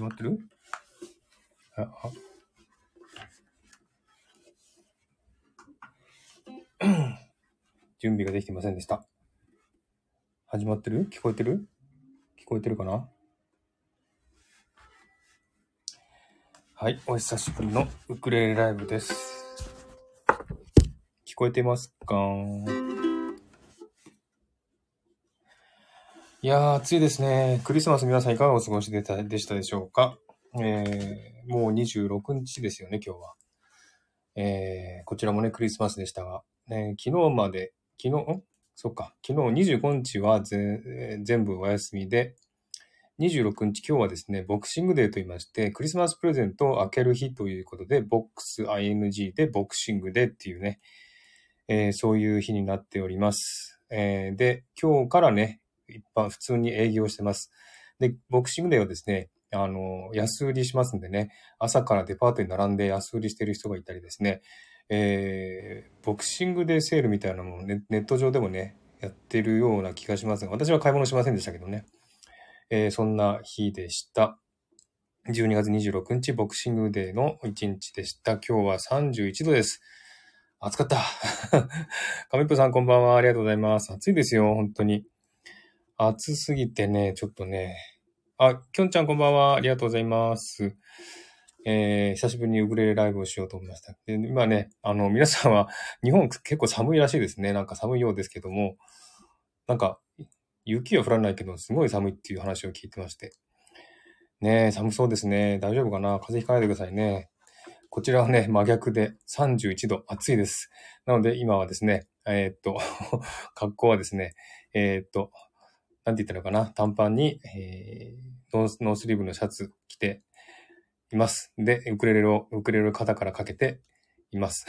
始まってる？あ、あ。準備ができてませんでした。始まってる？聞こえてる？聞こえてるかな？はい、お久しぶりのウクレレライブです。聞こえてますか？やー、暑いですね。クリスマス皆さんいかがお過ごしでたでしたでしょうか？えー、もう26日ですよね、今日は。えー、こちらもね、クリスマスでしたが、ね、昨日まで、昨日、ん？そっか、昨日25日はぜえー全部お休みで、26日、今日はですね、ボクシングデーと言いまして、クリスマスプレゼントを開ける日ということで、ボックス ING でボクシングデーっていうね、えーそういう日になっております。えーで、今日からね、一般、普通に営業してます。で、ボクシングデーはですね、あの、安売りしますんでね、朝からデパートに並んで安売りしてる人がいたりですね、えーボクシングデーセールみたいなのもネネット上でもね、やってるような気がしますが、私は買い物しませんでしたけどね。えーそんな日でした。12月26日、ボクシングデーの1日でした。今日は31度です。暑かった。カミップさんこんばんは。ありがとうございます。暑いですよ、本当に。暑すぎてね、ちょっとね。あ、きょんちゃんこんばんは。ありがとうございます。えー久しぶりにウクレレライブをしようと思いました。で今ね、あの、皆さんは日本結構寒いらしいですね。なんか寒いようですけども、なんか、雪は降らないけど、すごい寒いっていう話を聞いてまして。ねえ、寒そうですね。大丈夫かな？風邪ひかないでくださいね。こちらはね、真逆で31度、暑いです。なので今はですね、えーっと、格好はですね、えーっと、なんて言ったのかな？短パンに、えーノースリーブのシャツ着ています。で、ウクレレを、ウクレレを肩からかけています。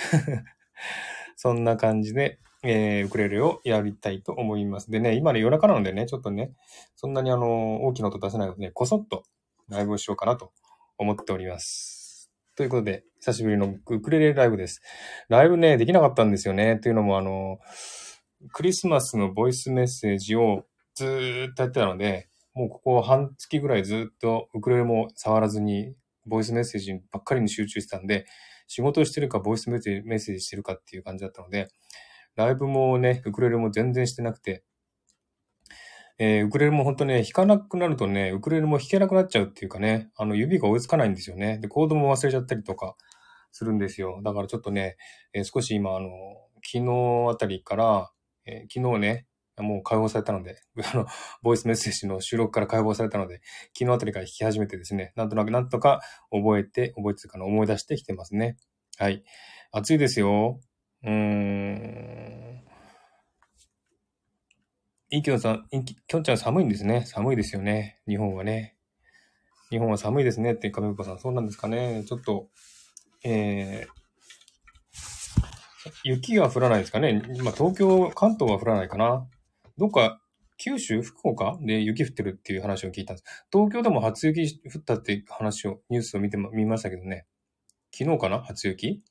そんな感じで、えーウクレレをやりたいと思います。でね、今ね、夜中なのでね、ちょっとね、そんなにあの、大きな音出せないので、ね、こそっとライブをしようかなと思っております。ということで、久しぶりのウクレレライブです。ライブね、できなかったんですよね。というのも、あの、クリスマスのボイスメッセージをずっとやってたので、もうここ半月ぐらいずっとウクレレも触らずに、ボイスメッセージばっかりに集中してたんで、仕事してるか、ボイスメッセージしてるかっていう感じだったので、ライブもね、ウクレレも全然してなくて、えーウクレレも本当ね、弾かなくなるとね、ウクレレも弾けなくなっちゃうっていうかね、あの、指が追いつかないんですよね。で、コードも忘れちゃったりとかするんですよ。だからちょっとね、えー少し今、あの、昨日あたりから、えー昨日ね、もう解放されたので、あの、ボイスメッセージの収録から解放されたので、昨日あたりから弾き始めてですね、なんとなくなんとか覚えて、覚えてるかな、思い出してきてますね。はい。暑いですよ。うーん。いきょんさん、いききょんちゃん寒いんですね。寒いですよね。日本はね。日本は寒いですねって、亀岡さん、そうなんですかね。ちょっと、えー、雪が降らないですかね。今、東京、関東は降らないかな。どっか、九州、福岡で雪降ってるっていう話を聞いたんです。東京でも初雪降ったって話を、ニュースを見てま、見ましたけどね。昨日かな？初雪？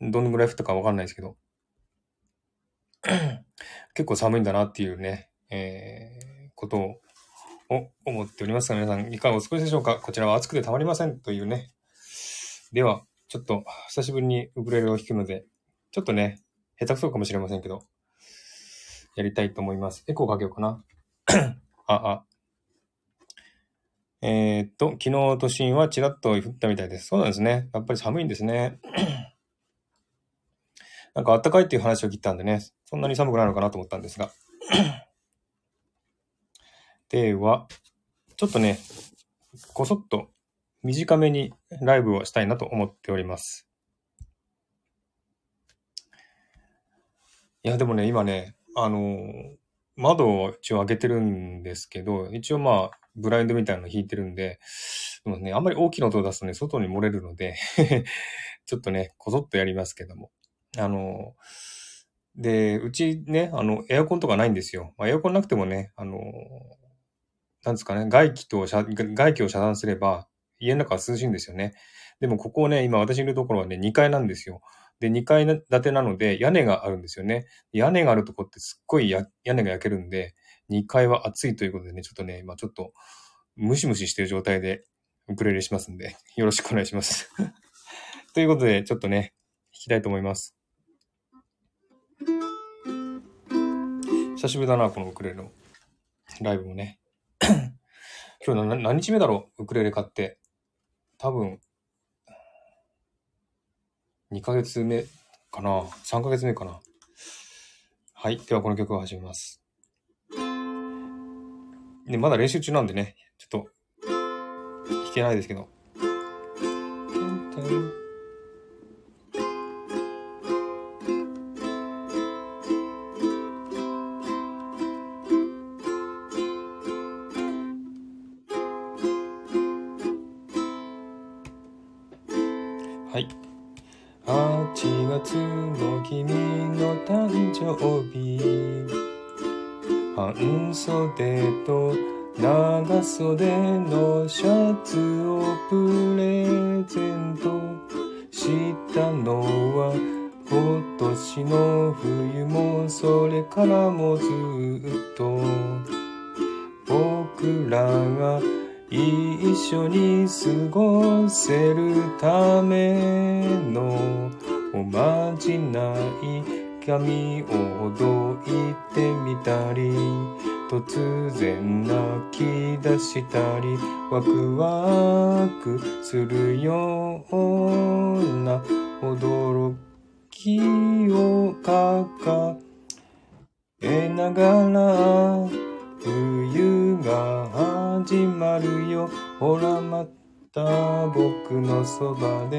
どのぐらい降ったかわかんないですけど。結構寒いんだなっていうね、えー、ことをを思っておりますが、皆さんいかがお過ごしでしょうか？こちらは暑くてたまりませんというね。では、ちょっと久しぶりにウクレレを弾くので、ちょっとね、下手くそかもしれませんけど、やりたいと思います。エコーかけようかな。あ、あ。えーっと、昨日都心はちらっと降ったみたいです。そうなんですね。やっぱり寒いんですね。なんか暖かいっていう話を聞いたんでね、そんなに寒くないのかなと思ったんですが。では、ちょっとね、こそっと短めにライブをしたいなと思っております。いや、でもね、今ね、あの窓を一応開けてるんですけど、一応まあ、ブラインドみたいなの引いてるんで、でもね、あんまり大きな音を出すとね、外に漏れるので、ちょっとね、こそっとやりますけども。あので、うちね、あの、エアコンとかないんですよ。まあ、エアコンなくてもね、あのなんですかね、外気と外気を遮断すれば、家の中は涼しいんですよね。でもここをね、今私いるところはね、2階なんですよ。で、2階建てなので、屋根があるんですよね。屋根があるとこってすっごい屋根が焼けるんで、2階は暑いということでね、ちょっとね、今ちょっと、ムシムシしてる状態でウクレレしますんで、よろしくお願いします。ということで、ちょっとね、弾きたいと思います。久しぶりだな、このウクレレのライブもね。今日何日目だろうウクレレ買って。多分、2ヶ月目かな ?3 ヶ月目かな？はい。ではこの曲を始めます。で、まだ練習中なんでね、ちょっと、弾けないですけど。月の君の誕生日。半袖と長袖のシャツをプレゼント。したのは今年の冬もそれからもずっと。僕らが一緒に過ごせるため髪をどいてみたり突然泣き出したりワクワクするような驚きを抱えながら冬が始まるよ。ほらまた僕のそばで。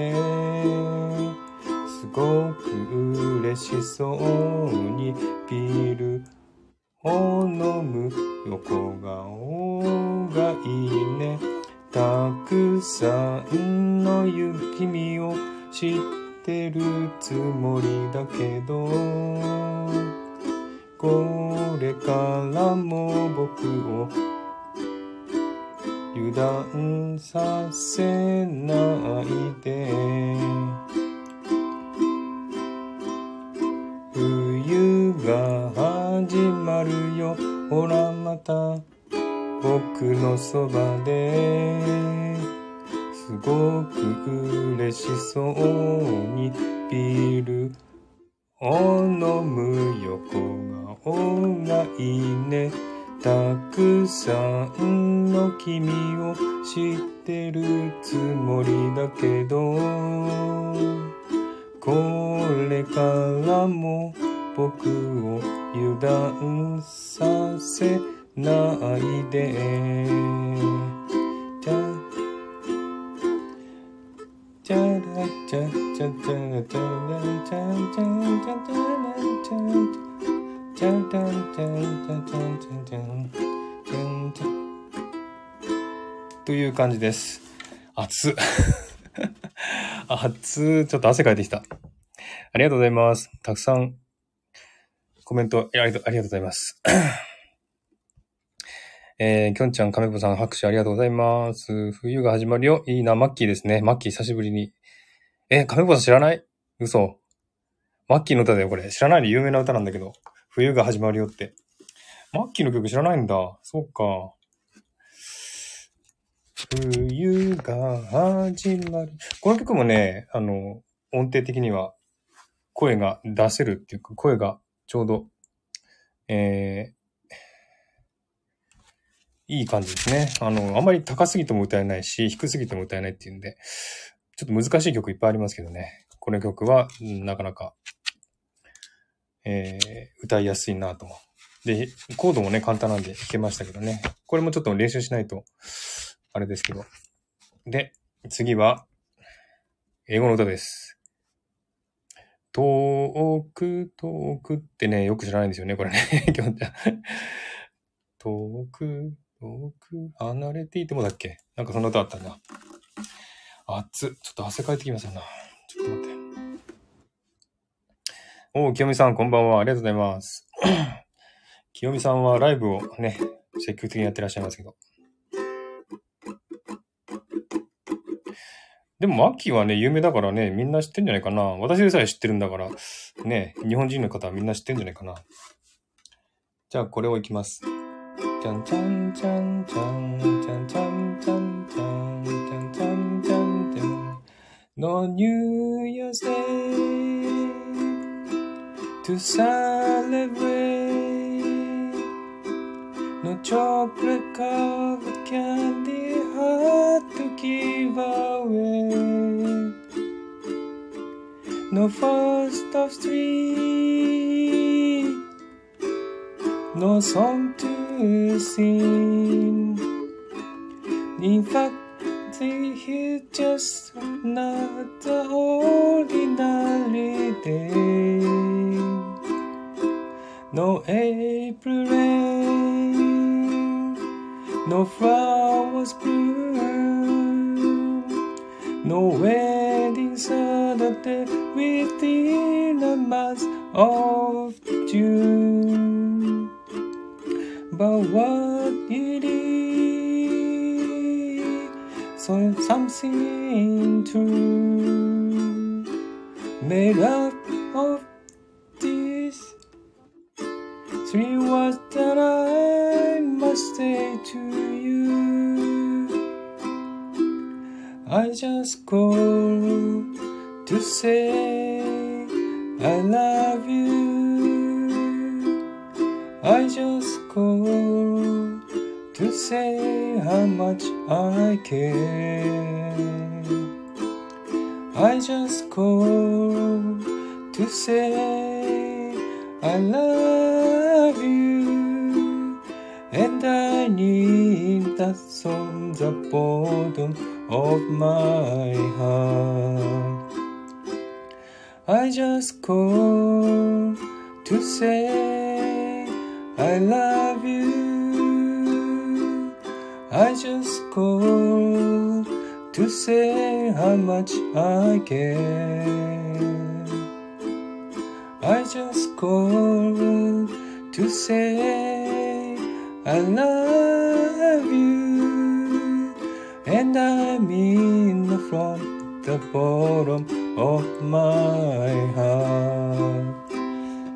すごく嬉しそうにビール。を飲む横顔がいいね。たくさんの君を知ってるつもりだけど。これからも僕を油断させないで。という感じです。熱っ。熱っ。ちょっと汗かいてきた。ありがとうございます。たくさんコメントありがとうありがとうございます。えー、きょんちゃん、かめぽさん、拍手ありがとうございます。冬が始まるよ。いいな、マッキーですね。マッキー久しぶりに。え、かめぽさん知らない？嘘。マッキーの歌だよ、これ。知らないで有名な歌なんだけど。冬が始まるよって。マッキーの曲知らないんだ。そうか。冬が始まる。この曲もね、あの、音程的には声が出せるっていうか、声がちょうど、えー、いい感じですね。あの、あんまり高すぎても歌えないし、低すぎても歌えないっていうんで、ちょっと難しい曲いっぱいありますけどね。この曲は、なかなか、えー、歌いやすいなと。で、コードもね、簡単なんで弾けましたけどね。これもちょっと練習しないと、あれですけど。で、次は、英語の歌です。遠く、遠くってね、よく知らないんですよね、これね。基本的に遠く、遠く、離れていてもだっけ？なんかそんな歌あったな。熱っ。ちょっと汗かいてきましたな。ちょっと待って。おう、清美さん、こんばんは。ありがとうございます。清美さんはライブをね、積極的にやってらっしゃいますけど。でも、マッキーはね、有名だからね、みんな知ってんじゃないかな。私でさえ知ってるんだから、ね、日本人の方はみんな知ってんじゃないかな。じゃあ、これをいきます。ちゃんちゃんちゃんちゃんちゃんちゃんちゃんちゃん No New Year's Day to celebrate. No chocolate covered candy hard to give away. No first of three. No song to sing. In fact it's just another ordinary day. No April rain No flowers bloom No wedding Saturday within a month of June. But what it is So something true Made up of these Three words that I must say to you. I just call to say I love you. I just call to say how much I care. I just call to say I love you, and I need that's on the bottom of my heart. I just call to say how much I care. I just call to say I love you, and I mean from the bottom of my heart.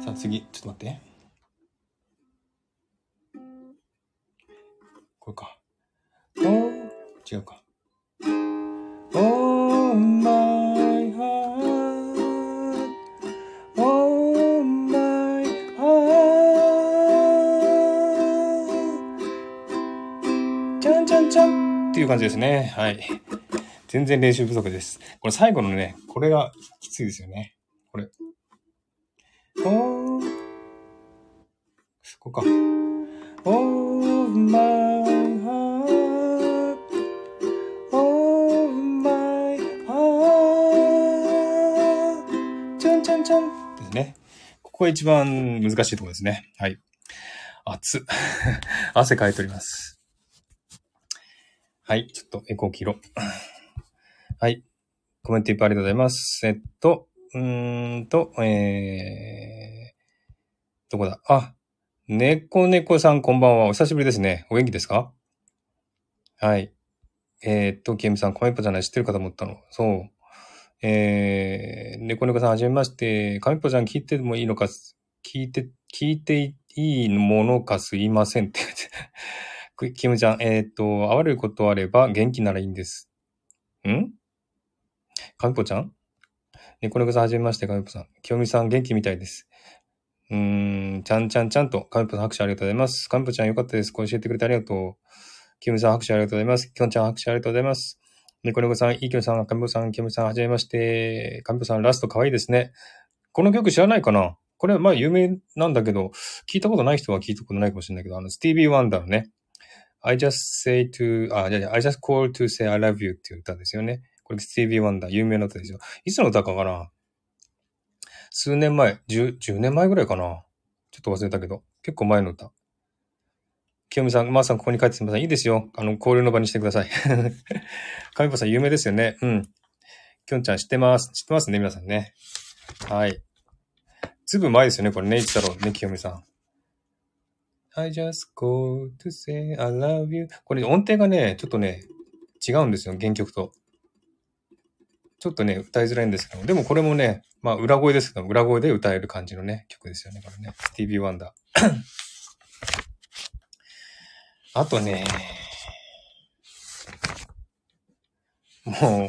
さあ次、ちょっと待って。これか。お違うか。っていう感じですね。はい。全然練習不足です。これ最後のね、これがきついですよね。これ。おー。ここか。Oh my heart Oh my heart ちゃんちゃんちゃんですね。ここが一番難しいところですね。はい。熱。汗かいております。はい。ちょっとエコー切ろう。はい。コメントいっぱいありがとうございます。えっと、うーんと、えー、どこだ？あ、猫猫さんこんばんは。お久しぶりですね。お元気ですか？はい。えーっと、ケムさん、コメッポじゃない知ってるかと思ったの。そう。えー、猫猫さんはじめまして。カメッポちゃん聞いてもいいのか、聞いて、聞いていいものかすいませんって言って。くキムちゃん、えーっと、会われることあれば元気ならいいんです。ん？カメッポちゃん？猫猫さんはじめまして、カメッポさん。清美さん元気みたいです。うーん、ちゃんちゃんちゃんと、カメポさん拍手ありがとうございます。カメポちゃんよかったです。教えてくれてありがとう。キムさん拍手ありがとうございます。キョンちゃん拍手ありがとうございます。ニコニコさん、イーキョンさん、カメポさん、キムさん、はじめまして。カメポさん、ラスト可愛いですね。この曲知らないかな？これ、まあ有名なんだけど、聞いたことない人は聞いたことないかもしれないけど、あの、スティービー・ワンダーのね、I just say to, あ、じゃじゃ I just call to say I love you っていう歌ですよね。これスティービー・ワンダー、有名な歌ですよ。いつの歌かかな数年前、10、10年前ぐらいかなちょっと忘れたけど、結構前の歌。清美さん、まー、さん、ここに帰ってすみません。いいですよ。あの、交流の場にしてください。かみぽさん、有名ですよね。うん。きょんちゃん、知ってます。知ってますね、皆さんね。はい。ずいぶん前ですよね、これね、言ったろうね、清美さん。I just go to say I love you. これ音程がね、ちょっとね、違うんですよ、原曲と。ちょっとね、歌いづらいんですけども、でもこれもね、まあ裏声ですけど、裏声で歌える感じのね、曲ですよね、これね。スティービー・ワンダー。あとね、もう、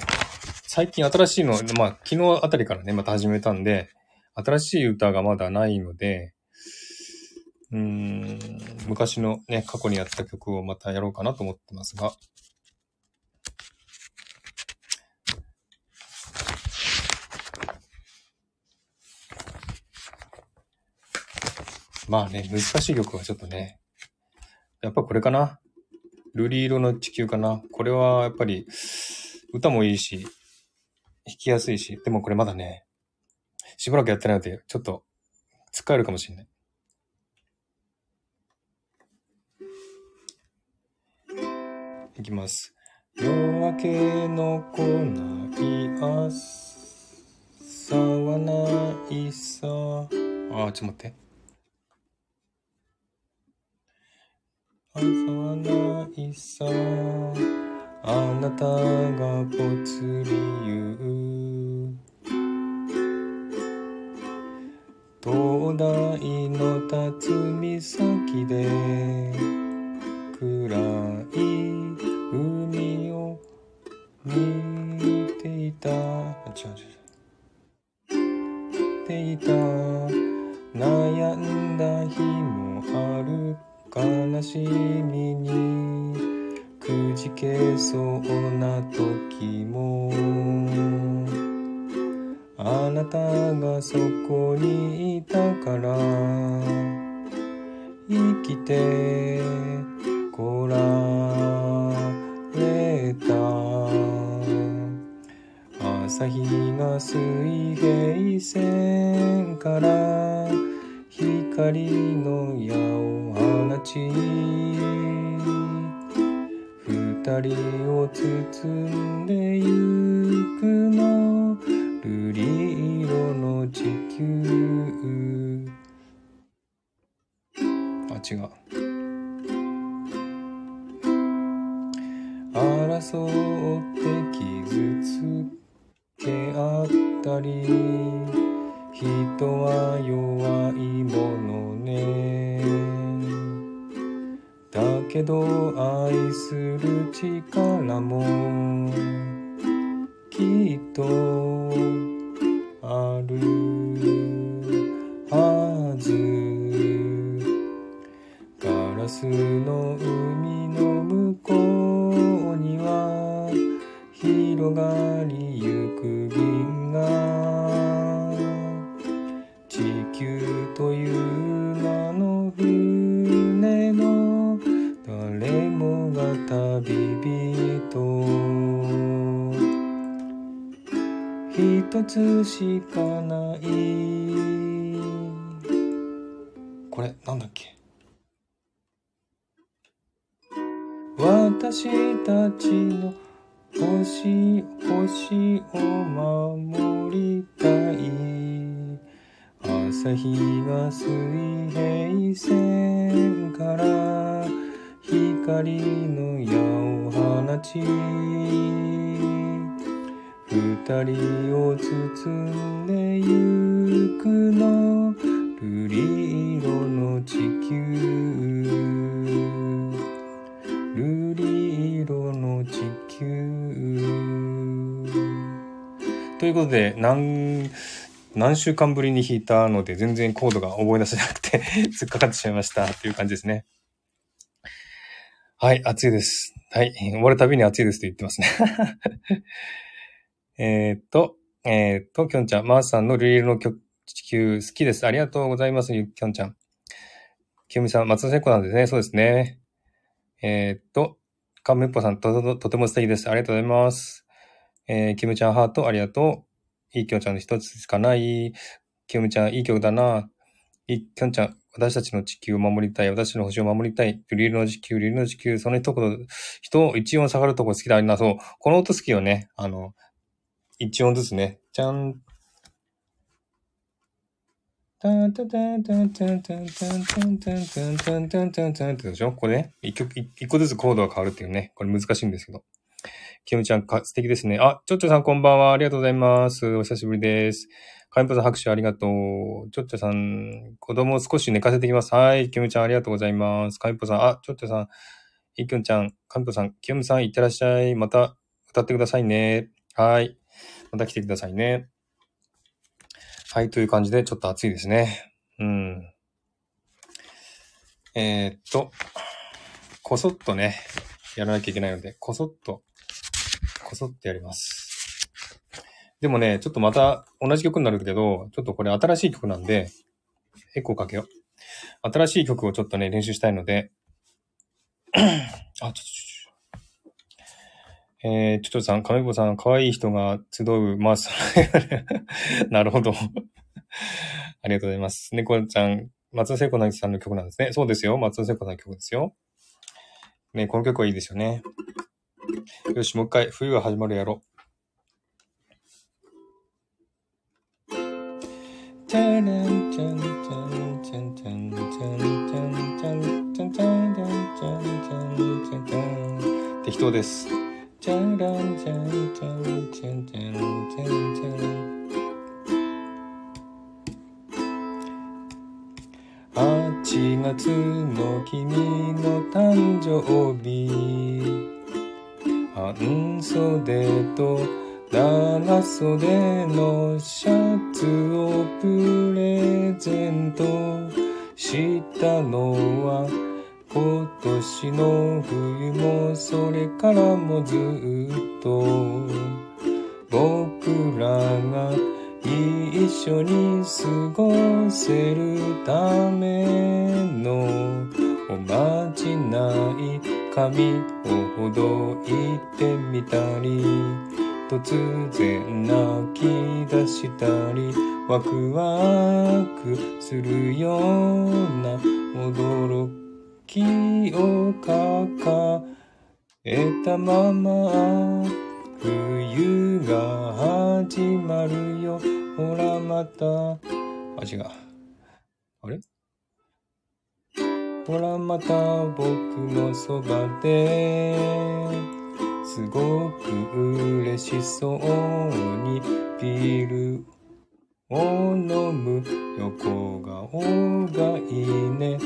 最近新しいの、まあ、昨日あたりからね、また始めたんで、新しい歌がまだないので、うん、昔のね、過去にやった曲をまたやろうかなと思ってますが、まあね、難しい曲はちょっとね、やっぱこれかな。瑠璃色の地球かな。これはやっぱり歌もいいし、弾きやすいし、でもこれまだね、しばらくやってないので、ちょっと使えるかもしれない。きます。夜明けの来ない朝はないさ。あ、ちょっと待って。朝はないさ。あなたがぽつり言う。灯台の立つ岬で暗い海を見ていたあ違う違う違うていた悩ん。だ日もある悲しみにくじけそうな時もあなたがそこにいたから生きてこられ朝日が水平線から光の矢を放ち二人を包んでゆくの瑠璃色の地球。あ違う。3週間ぶりに弾いたので、全然コードが覚え出せなくて 突っかかってしまいましたっていう感じですね。はい、暑いです。はい、終わるたびに暑いですって言ってますね えっと、えー、っと、きょんちゃん、まー、あ、さんのリリールの曲、地球好きです。ありがとうございます、きょんちゃん。きよみさん、松田聖子なんですね。そうですね。えー、っと、かむっぽさんとと、とても素敵です。ありがとうございます。えー、きむちゃんハート、ありがとう。いいきょんちゃんの一つしかない。きよみちゃん、いい曲だな。いいきょんちゃん、私たちの地球を守りたい。私の星を守りたい。ルリルの地球、ルリルの地球。その一言、人を、一音下がるとこ好きだな。そう。この音好きよね。あの、一音ずつね。じゃん。タンタタンタンタンタンタンタンタンタンタンタンタンタンってでしょ？これね。一曲、一個ずつコードが変わるっていうね。これ難しいんですけど。キムちゃん、素敵ですね。あ、ちょっちょさんこんばんは。ありがとうございます。お久しぶりです。かみポさん拍手ありがとう。ちょっちょさん、子供を少し寝かせてきます。はい。キムちゃん、ありがとうございます。かみポさん、あ、ちょっちょさん、いキょんちゃん、かみぽさん、キムさん、いってらっしゃい。また歌ってくださいね。はい。また来てくださいね。はい。という感じで、ちょっと暑いですね。うん。えー、っと、こそっとね、やらなきゃいけないので、こそっとこそってやります。でもね、ちょっとまた同じ曲になるけど、ちょっとこれ新しい曲なんで、エコーかけよう。新しい曲をちょっとね、練習したいので、あ、ちょちょっと。えー、ちょちょさん、亀坊さん、可愛い人が集うマあ。なるほど。ありがとうございます。猫ちゃん、松田聖子さんの曲なんですね。そうですよ。松田聖子さんの曲ですよ。ね、この曲はいいですよね。よし、もう一回、冬が始まるやろう。タランテンテンテンテンテンテンテンテンテンテンテンテン適当です。タランテンテンテンテンタンタン8月の君の誕生日半袖と長袖のシャツをプレゼントしたのは今年の冬もそれからもずっと。僕らが一緒に過ごせるための。おまじない髪をほどいてみたり突然泣き出したりワクワクするような驚きを抱えたまま冬が始まるよ。ほらまた。あ違うあれほらまた僕のそばですごく嬉しそうにビールを飲む。横顔がいいね。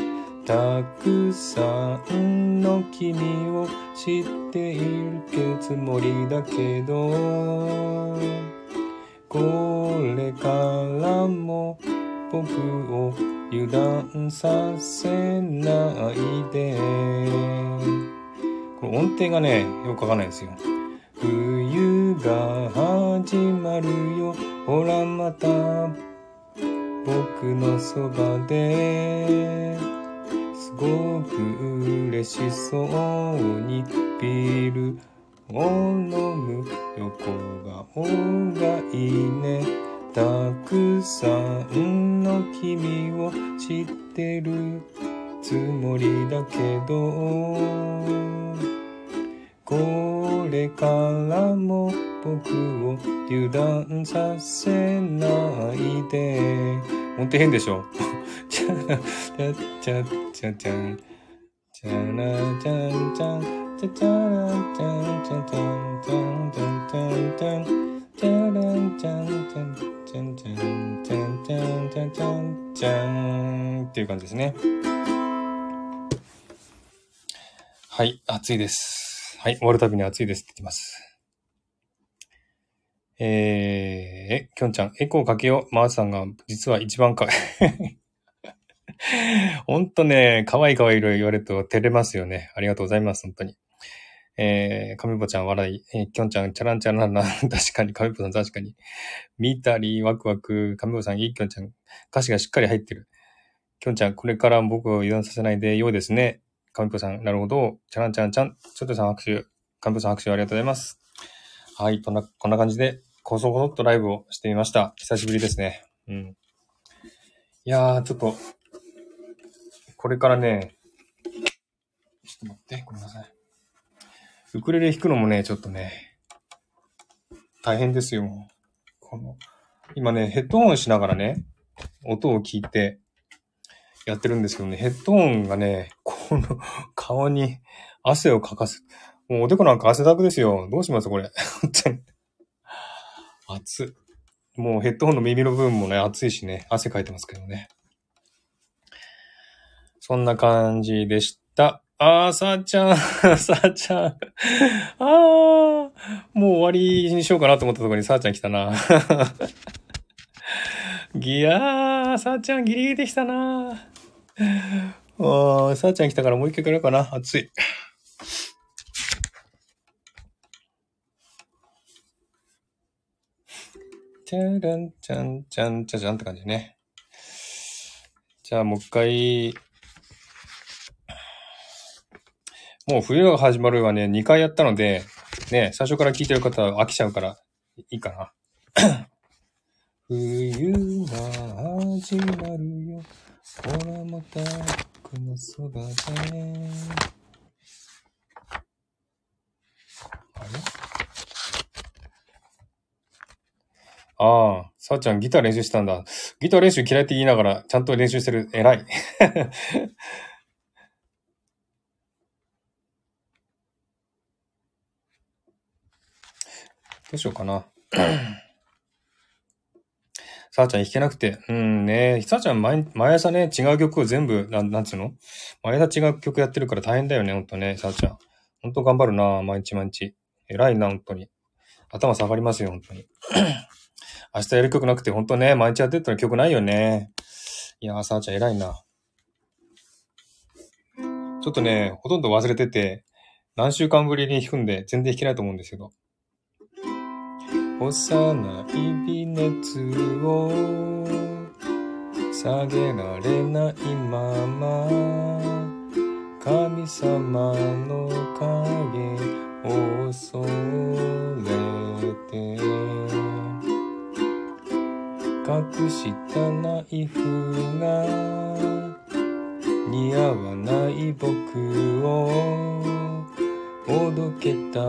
たくさんの君を知っているけつもりだけど。これからも僕を油断させないで。この音程がね、よくわかんないんですよ。冬が始まるよ。ほらまた僕のそばですごく嬉しそうにビールを飲む横顔がいいね。たくさんの君を知ってるつもりだけどこれからも僕を油断させないで。音程変でしょ？チャラチャチャチャチャンチャラチャンチャンチャチャラチャンチャチャンチャンチャンチャンチャンチャンチャンチャンじゃんじゃんじゃんじゃんじゃんじゃんじゃんっていう感じですね。はい、暑いです。はい、終わるたびに暑いですって言ってます。えー、きょんちゃん、エコーかけよう。マーさんが実は一番か、ほんとね、かわいいかわいい言われると照れますよね。ありがとうございます、本当に。えー、かみぽちゃん笑い、えー、きょんちゃん、チャランチャランな、確かに、かみぽさん確かに。見たり、ワクワク、かみぽさん、いいきょんちゃん、歌詞がしっかり入ってる。きょんちゃん、これから僕を油断させないでようですね。かみぽさん、なるほど。チャランチャランちゃん、ちょっとさん拍手、かみぽさん拍手ありがとうございます。はい、こんな、こんな感じで、こそこそっとライブをしてみました。久しぶりですね。うん。いやー、ちょっと、これからね、ちょっと待って、ごめんなさい。ウクレレ弾くのもね、ちょっとね、大変ですよ。この、今ね、ヘッドホンしながらね、音を聞いてやってるんですけどね、ヘッドホンがね、この顔に汗をかかす。もうおでこなんか汗だくですよ。どうしますこれ。熱もうヘッドホンの耳の部分もね、熱いしね、汗かいてますけどね。そんな感じでした。あー、さあちゃん、さあちゃん。あー、もう終わりにしようかなと思ったところにさあちゃん来たな。ギヤー、さあちゃんギリギリできたな。あー、さあちゃん来たからもう一回くれようかな。暑い。チャランチャンチャンチャチャンって感じね。じゃあもう一回、もう冬が始まるはね、2回やったので、ね、最初から聞いてる方は飽きちゃうから、いいかな。冬が始まるよ。ほらまた僕のそばだね。あれ？ああ、さあちゃんギター練習したんだ。ギター練習嫌いって言いながら、ちゃんと練習してる。偉い。どうしようかな。さあちゃん弾けなくて。うんね。さあちゃん毎毎朝ね、違う曲を全部、なん、なんつうの？毎朝違う曲やってるから大変だよね、ほんとね、さあちゃん。ほんと頑張るな、毎日毎日。偉いな、ほんとに。頭下がりますよ、ほんとに。明日やる曲なくて、ほんとね、毎日やってたら曲ないよね。いやー、さあちゃん偉いな。ちょっとね、ほとんど忘れてて、何週間ぶりに弾くんで、全然弾けないと思うんですけど。幼い微熱を下げられないまま神様の影を恐れて隠したナイフが似合わない僕をおどけた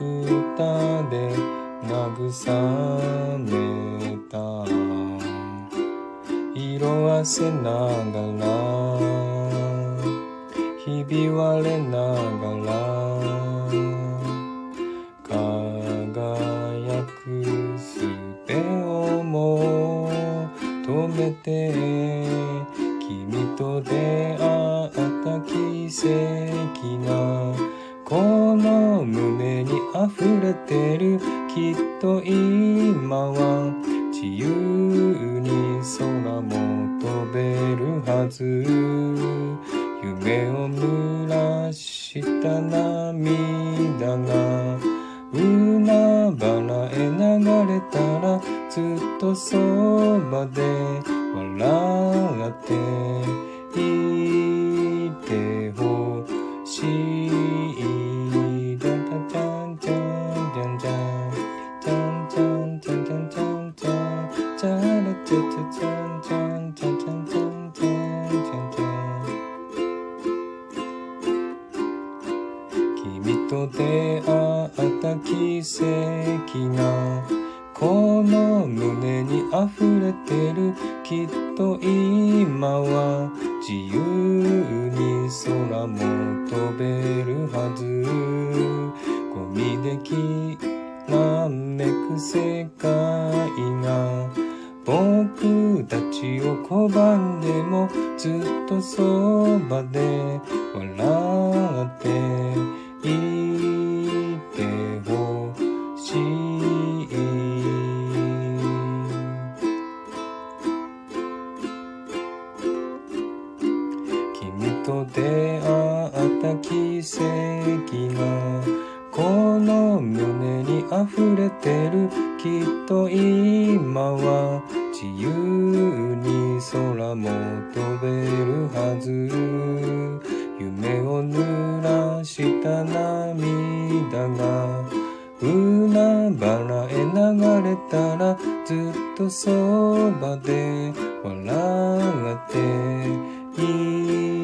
歌で慰めた色あせながらひび割れながら輝くすべを求めて君と出会った奇跡がこの胸に溢れてるきっと今は自由に空も飛べるはず。夢を濡らした涙が海原へ流れたらずっとそばで笑っていてほしい。跡がこの胸に溢れてるきっと今は自由に空も飛べるはず。ゴミできらめく世界が僕たちを拒んでもずっとそばで笑ってい奇跡がこの胸に溢れてるきっと今は自由に空も飛べるはず。夢を濡らした涙が海原へ流れたらずっとそばで笑っていい。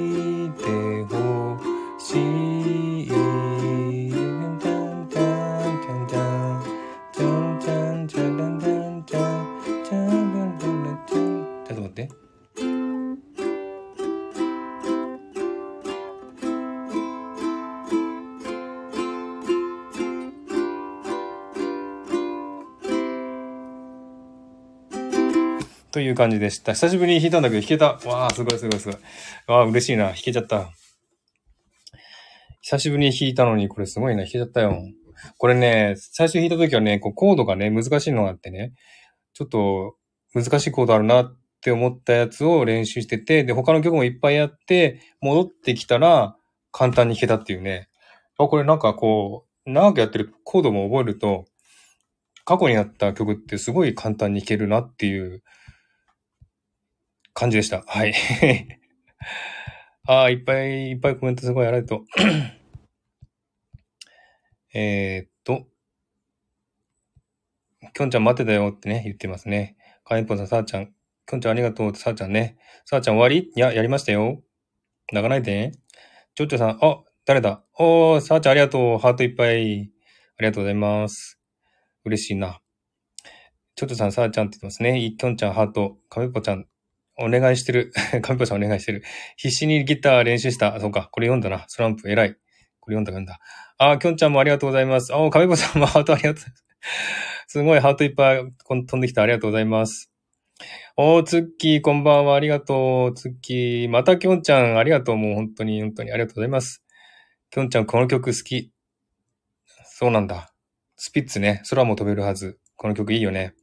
という感じでした。久しぶりに弾いたんだけど弾けた。わあ、すごいすごいすごい。わあ、嬉しいな。弾けちゃった。久しぶりに弾いたのに、これすごいな、弾いちゃったよ。これね、最初弾いた時はね、こうコードがね、難しいのがあってね、ちょっと難しいコードあるなって思ったやつを練習してて、で、他の曲もいっぱいやって、戻ってきたら簡単に弾けたっていうね。あ、これなんかこう、長くやってるコードも覚えると、過去にやった曲ってすごい簡単に弾けるなっていう感じでした。はい。ああ、いっぱいいっぱいコメントすごいありがとう。えっと、きょんちゃん待ってたよってね、言ってますね。かえぽんさん、さあちゃん。きょんちゃんありがとうって、さあちゃんね。さあちゃん終わり？いや、やりましたよ。泣かないで。ちょちょさん、あ、誰だ？おー、さあちゃんありがとう。ハートいっぱい。ありがとうございます。嬉しいな。ちょっとさん、さあちゃんって言ってますね。いきょんちゃん、ハート。かめぽちゃん、お願いしてる。かめぽちゃんお願いしてる。必死にギター練習した。そうか、これ読んだな。スランプ、偉い。これ読んだ読んだ。あ、きょんちゃんもありがとうございます。あ、かめぽさんもハートありがとう。すごいハートいっぱい飛んできた。ありがとうございます。おー、ツッキー、こんばんは。ありがとう。ツッキー。またきょんちゃん、ありがとう。もう本当に、本当にありがとうございます。きょんちゃん、この曲好き。そうなんだ。スピッツね。空も飛べるはず。この曲いいよね。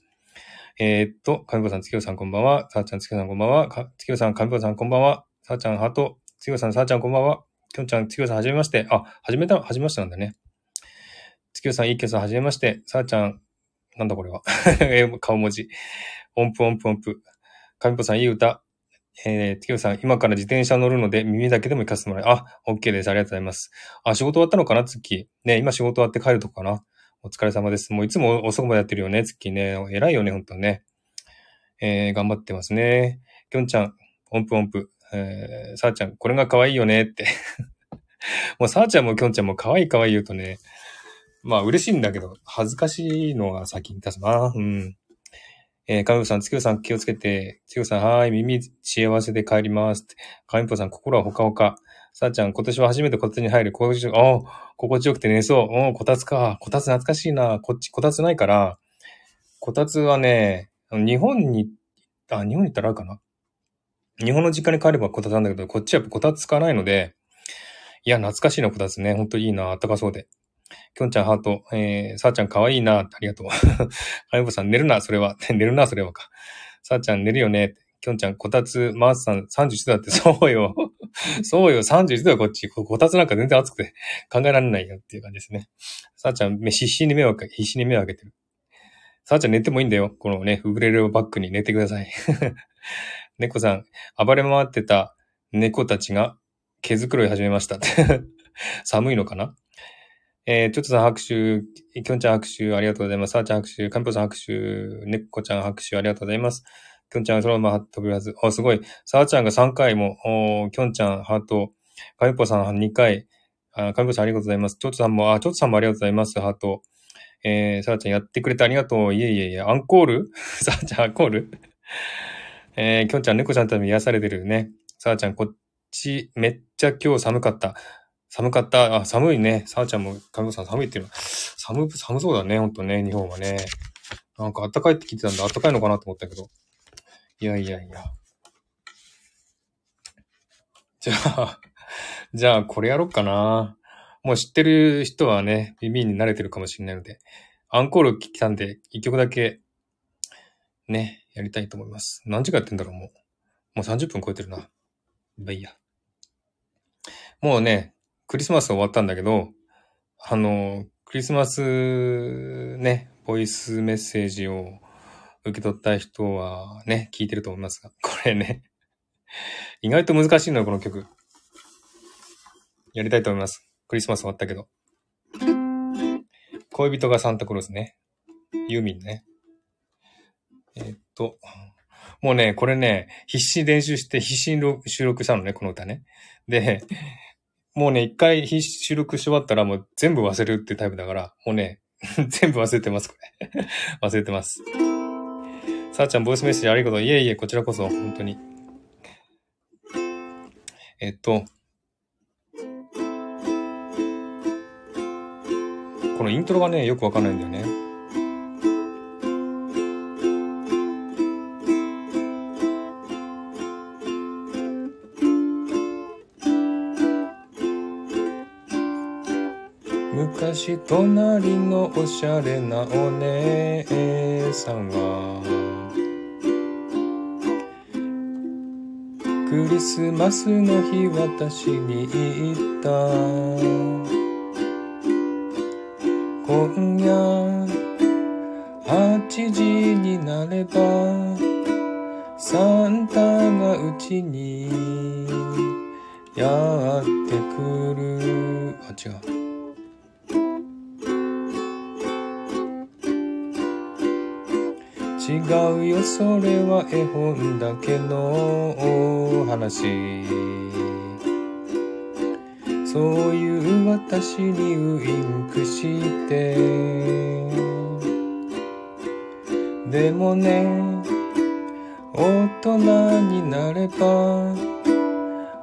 えー、っと、かみこさん、つきよさんこんばんは。さあちゃん、つきよさんこんばんは。つきよさん、かみこさんこんばんは。さあちゃん、ハート。つきよさん、さあちゃんこんばんは。きょんちゃん、つきよさん、はじめまして。あ、はじめた、はじめましてなんだね。つきよさん、いいけさん、はじめまして。さあちゃん、なんだこれは。顔文字。音符音符音符。かみこさん、いい歌。えー、つきよさん、今から自転車乗るので耳だけでも行かせてもらえ。あ、OK です。ありがとうございます。あ、仕事終わったのかな、月。ね、今仕事終わって帰るとこかな。お疲れ様です。もういつも遅くまでやってるよね、月ね。偉いよね、ほんとね。えー、頑張ってますね。きょんちゃん、音符音符。えー、さあちゃん、これが可愛いよねって。もうさあちゃんもきょんちゃんも可愛い可愛い言うとね、まあ嬉しいんだけど、恥ずかしいのが先に立つな。うん。えー、かみぽさん、つきよさん気をつけて、つきよさん、はーい、耳幸せで帰ります。かみぽさん、心はほかほか。さあちゃん、今年は初めてこたつに入る。心地よく、心地よくて寝そう。おこたつか。こたつ懐かしいな。こっち、こたつないから、こたつはね、日本に、あ、日本に行ったらあるかな。日本の実家に帰ればこたつなんだけど、こっちはやっぱこたつ使わないので、いや、懐かしいな、こたつね。ほんといいな。あったかそうで。きょんちゃんハート、えー、さあちゃんかわいいな。ありがとう。かよこさん寝るな、それは。寝るな、それはか。さあちゃん寝るよね。きょんちゃん、こたつ、マースさん31度だって、そうよ。そうよ、31度よ、こっち。こたつなんか全然暑くて考えられないよっていう感じですね。さあちゃん、必死に目をか、必死に目を開けてる。さあちゃん寝てもいいんだよ。このね、ウグレレをバックに寝てください。猫さん、暴れ回ってた猫たちが毛づくろい始めました。寒いのかな？えー、ちょっとさん拍手、きょんちゃん拍手、ありがとうございます。さあちゃん拍手、かんぽさん拍手、ねっこちゃん拍手、ありがとうございます。きょんちゃん、そのまま飛びはず。あ、すごい。さあちゃんが3回も、きょんちゃん、ハート、かみぽさん2回、あかみぽさんありがとうございます。ちょっとさんも、あ、ちょっとさんもありがとうございます。ハート。えー、さあちゃんやってくれてありがとう。いえいえいえ、アンコール？さあちゃん、アンコール？えー、きょんちゃん、猫ちゃんため癒されてるね。さあちゃん、こっち、めっちゃ今日寒かった。寒かった。あ、寒いね。さあちゃんも、かみぽさん寒いっていうの、寒、寒そうだね。ほんとね、日本はね。なんか暖かいって聞いてたんだ。暖かいのかなと思ったけど。いやいやいや。じゃあ、じゃあこれやろうかな。もう知ってる人はね、耳に慣れてるかもしれないので、アンコール聞きたんで、一曲だけ、ね、やりたいと思います。何時間やってんだろう、もう。もう30分超えてるな。まあいいや。もうね、クリスマス終わったんだけど、あの、クリスマスね、ボイスメッセージを受け取った人はね、聞いてると思いますが、これね、意外と難しいのよ、この曲。やりたいと思います。クリスマス終わったけど。恋人がサンタクロースね。ユーミンね。えー、っと、もうね、これね、必死に練習して必死に収録したのね、この歌ね。で、もうね、一回収録し終わったらもう全部忘れるってタイプだから、もうね、全部忘れてます、これ。忘れてます。さあちゃん、ボイスメッセージありがとう。いえいえ、こちらこそ、本当に。えっと、このイントロがね、よくわかんないんだよね。昔隣のおしゃれなお姉さんがクリスマスの日私に言った。今夜8時になればサンタがうちにやってくる。違うよそれは絵本だけのお話。そういう私にウインクして。でもね大人になれば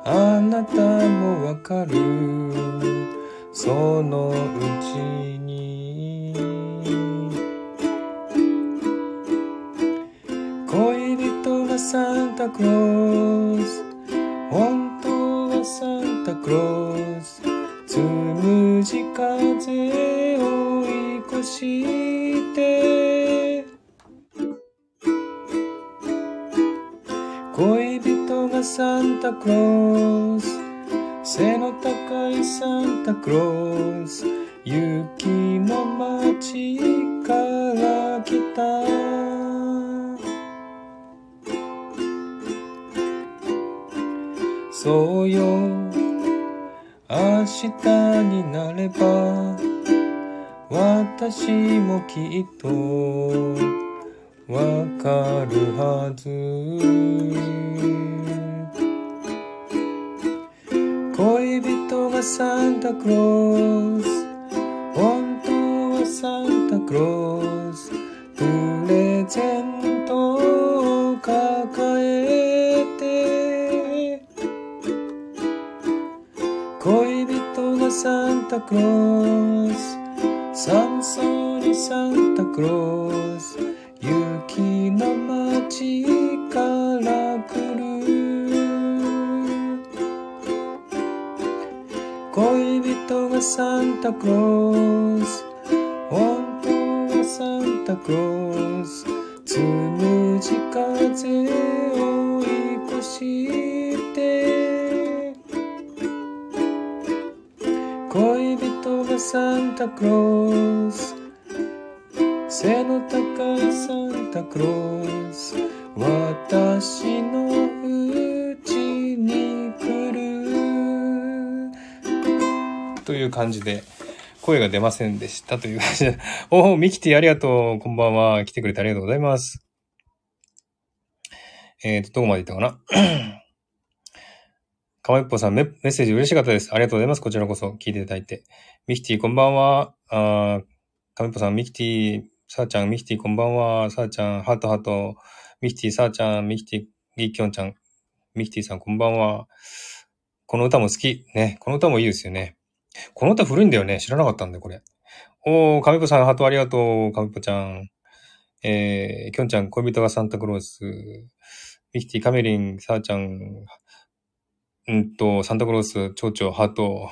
あなたもわかる。そのうちサという感じで声が出ませんでしたという感じで おおミキティありがとうこんばんは来てくれてありがとうございますえっ、ー、とどこまで行ったかな？かまいっぽさんメ、メッセージ嬉しかったです。ありがとうございます。こちらこそ聞いていただいて。ミキティ、こんばんは。あかまいっぽさん、ミキティ、さーちゃん、ミキティ、こんばんは。さーちゃん、ハートハート。ミキティ、さーちゃん、ミキティ、リーキョンちゃん。ミキティさん、こんばんは。この歌も好き。ね。この歌もいいですよね。この歌古いんだよね。知らなかったんだよ、これ。おー、かみぽさん、ハートありがとう。かみぽちゃん。えー、きょんちゃん、恋人がサンタクロース。ミキティ、カメリン、さーちゃん、うんと、サンタクロース、蝶々、ハート。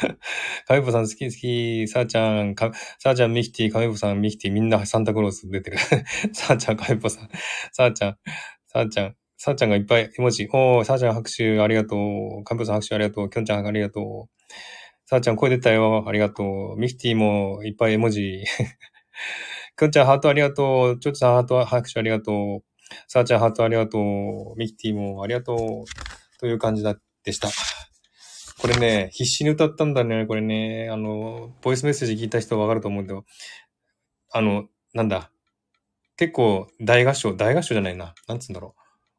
カメポさん好き好き。サーちゃん、か、サーちゃん、ミキティ、カメポさん、ミキティ、みんなサンタクロース出てる。サーちゃん、カメポさん、サーちゃん、サーちゃん、サーちゃんがいっぱい絵文字。おー、サーちゃん拍手ありがとう。カメポさん拍手ありがとう。キョンちゃんありがとう。サーちゃん声出たよ。ありがとう。ミキティもいっぱい絵文字。キョンちゃんハートありがとう。ちょっとさんハート拍手ありがとう。サーちゃんハートありがとう。ミキティもありがとう。という感じだでした。これね、必死に歌ったんだね。これね、あの、ボイスメッセージ聞いた人はわかると思うんだよ。あの、なんだ。結構大合唱、大合唱じゃないな。なんつうんだろ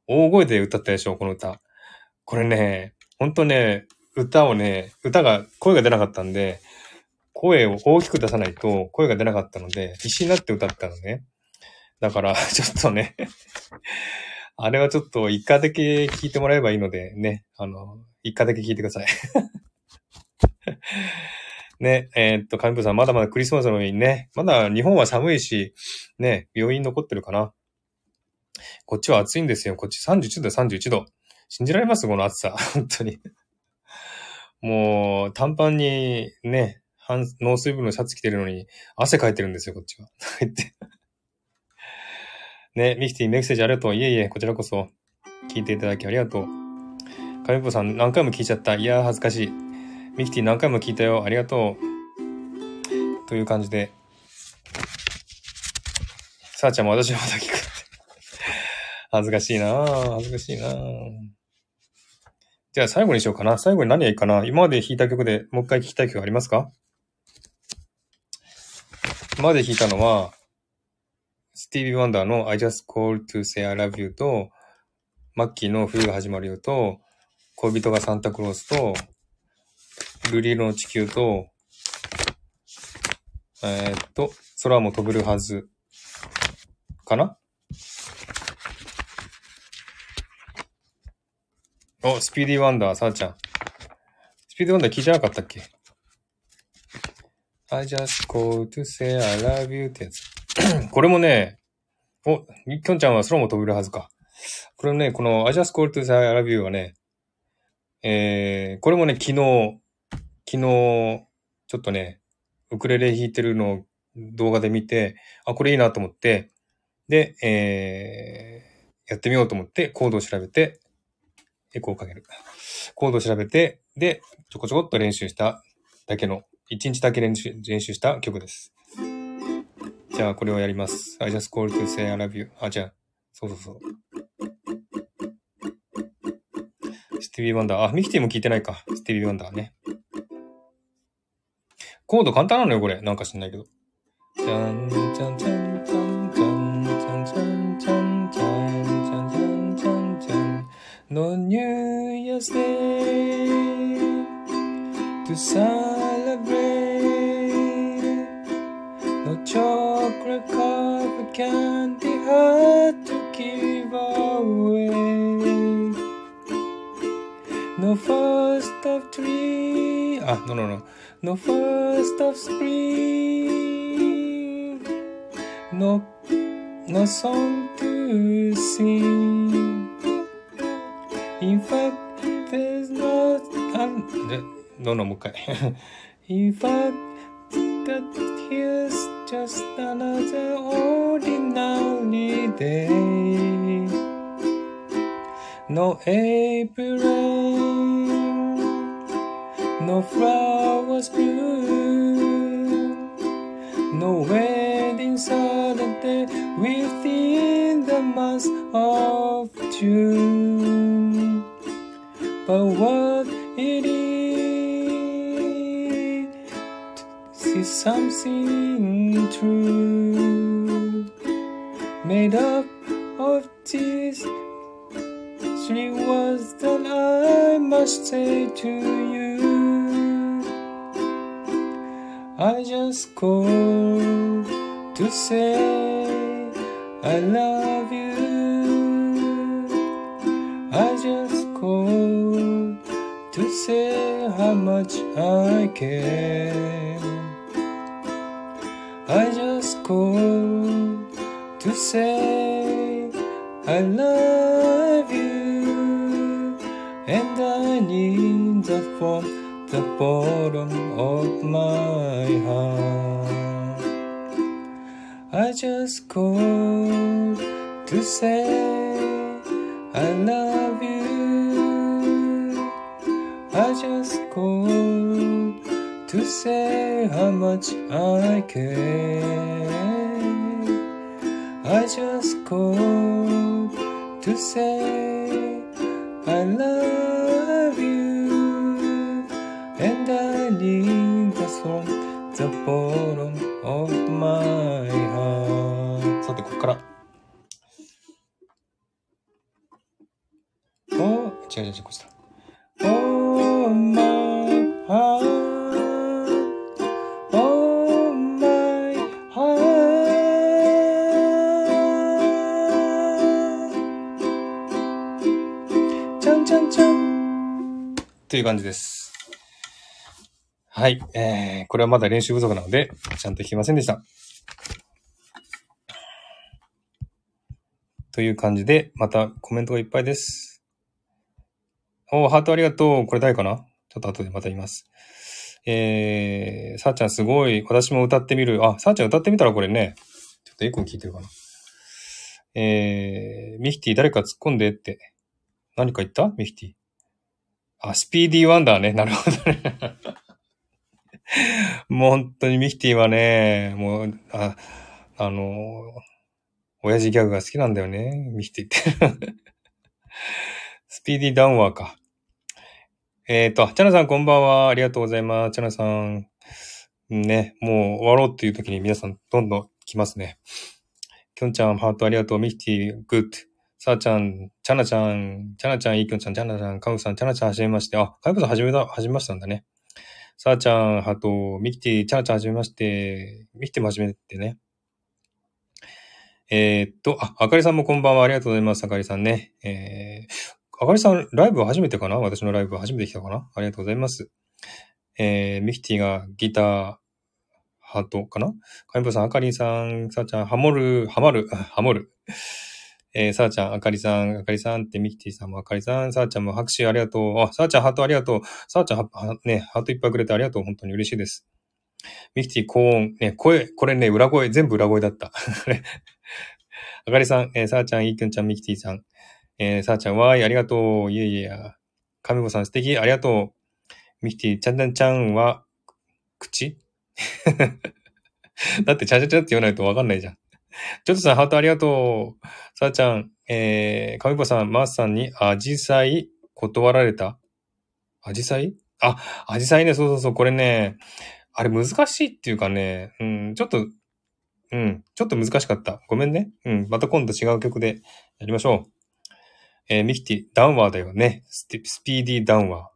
う。大声で歌ったでしょ、この歌。これね、ほんとね、歌をね、歌が、声が出なかったんで、声を大きく出さないと声が出なかったので、必死になって歌ったのね。だから、ちょっとねあれはちょっと一回だけ聞いてもらえばいいので、ね、あの、一回だけ聞いてください。ね、えー、っと、カミプさん、まだまだクリスマスの上にね、まだ日本は寒いし、ね、病院残ってるかな。こっちは暑いんですよ。こっち31度、31度。信じられます？この暑さ。本当に。もう、短パンにね、半ノースリーブのシャツ着てるのに、汗かいてるんですよ、こっちは。ね、ミキティメッセージありがとう。いえいえ、こちらこそ。聞いていただきありがとう。カミポさん何回も聞いちゃった。いや、恥ずかしい。ミキティ何回も聞いたよ。ありがとう。という感じで。さあちゃんも私のまた聞く。恥ずかしいなぁ。恥ずかしいなぁ。じゃあ最後にしようかな。最後に何がいいかな。今まで弾いた曲でもう一回聴きたい曲ありますか？今まで弾いたのは、スティービー・ワンダーの I just called to say I love you と、マッキーの冬が始まるよと、恋人がサンタクロースと、ルリ色の地球と、えーっと、空も飛べるはず、かな？お、スピーディーワンダー、さあちゃん。スピーディーワンダー聞いてなかったっけ ?I just call to say I love you ってやつ。これもね、お、きょんちゃんは空も飛べるはずか。これもね、この I just call to say I love you はね、えー、これもね、昨日、昨日、ちょっとね、ウクレレ弾いてるのを動画で見て、あ、これいいなと思って、で、えー、やってみようと思って、コードを調べて、エコーをかける。コードを調べて、で、ちょこちょこっと練習しただけの、一日だけ練習、練習した曲です。じゃあ、これをやります。I just call to say I love you. あ、じゃあ、そうそうそう。スティービー・ワンダー。あ、ミキティも聞いてないか。スティービー・ワンダーね。コード簡単なのよ、これ。なんか知んないけど。じゃん、じゃん、じゃん、じゃん、No New Year's Day to celebrate. No chocolate covered candy hard to give away. No first of tree. Ah, no, no, no. No first of spring. No, no song to sing. In fact, there's not. Um, no, no, もう一回。In fact, that here's just another ordinary day. No April rain, no flowers bloom, no wedding Saturday within the month of June. But what it is, is something true, made up of these three words that I must say to you. I just call to say I love you. I just to say how much I care. I just call to say I love you, and I need that from the bottom of my heart. I just call to say I love how much I care. I just call to say I love いう感じです。はい。えー、これはまだ練習不足なので、ちゃんと弾けませんでした。という感じで、またコメントがいっぱいです。おー、ハートありがとう。これ誰かな？ちょっと後でまた言います。えー、さーちゃんすごい。私も歌ってみる。あ、さーちゃん歌ってみたらこれね。ちょっとエコー聞いてるかな。えー、ミヒティ誰か突っ込んでって。何か言った？ミヒティ。あ、スピーディーワンダーね。なるほどね。もう本当にミヒティはね、もう、あ、あの、親父ギャグが好きなんだよね。ミヒティって。スピーディーダウンワーか。えっ、ー、と、チャナさんこんばんは。ありがとうございます。チャナさん。ね、もう終わろうっていう時に皆さんどんどん来ますね。きょんちゃん、ハートありがとう。ミヒティ、グッド。さあちゃん、チャナちゃん、チャナちゃん、いいきょんちゃん、チャナちゃん、カウさん、チャナちゃん、はじめまして。あ、カイブさん、はじめた、はじめましたんだね。さあちゃん、ハート、ミキティ、チャナちゃん、はじめまして。ミキティもはじめてね。えー、っと、あ、あかりさんもこんばんは。ありがとうございます。あかりさんね。えー、あかりさん、ライブは初めてかな？私のライブは初めて来たかな？ありがとうございます。えー、ミキティがギター、ハートかな？かイブさん、あかりさん、さあちゃん、ハモる、ハマる、ハモる。えー、さあちゃん、あかりさん、あかりさんって、ミキティさんもあかりさん、さあちゃんも拍手ありがとう。あ、さあちゃん、ハートありがとう。さあちゃん、は、ね、ハートいっぱいくれてありがとう。本当に嬉しいです。ミキティ、高音、ね、声、これね、裏声、全部裏声だった。あかりさん、えー、さあちゃん、いいくんちゃん、ミキティさん。えー、さあちゃん、わーい、ありがとう。いえいえ。かみこさん、素敵、ありがとう。ミキティ、ちゃんちゃんちゃんは、口？だって、ちゃちゃちゃって言わないとわかんないじゃん。ちょっとさん、ハートありがとう。さあちゃん、えー、かみこさん、マースさんに、アジサイ断られた？アジサイ？あ、アジサイね、そうそうそう、これね、あれ難しいっていうかね、うん、ちょっと、うん、ちょっと難しかった。ごめんね。うん、また今度違う曲でやりましょう。えー、ミキティ、ダウンワーだよね。スピーディーダウンワ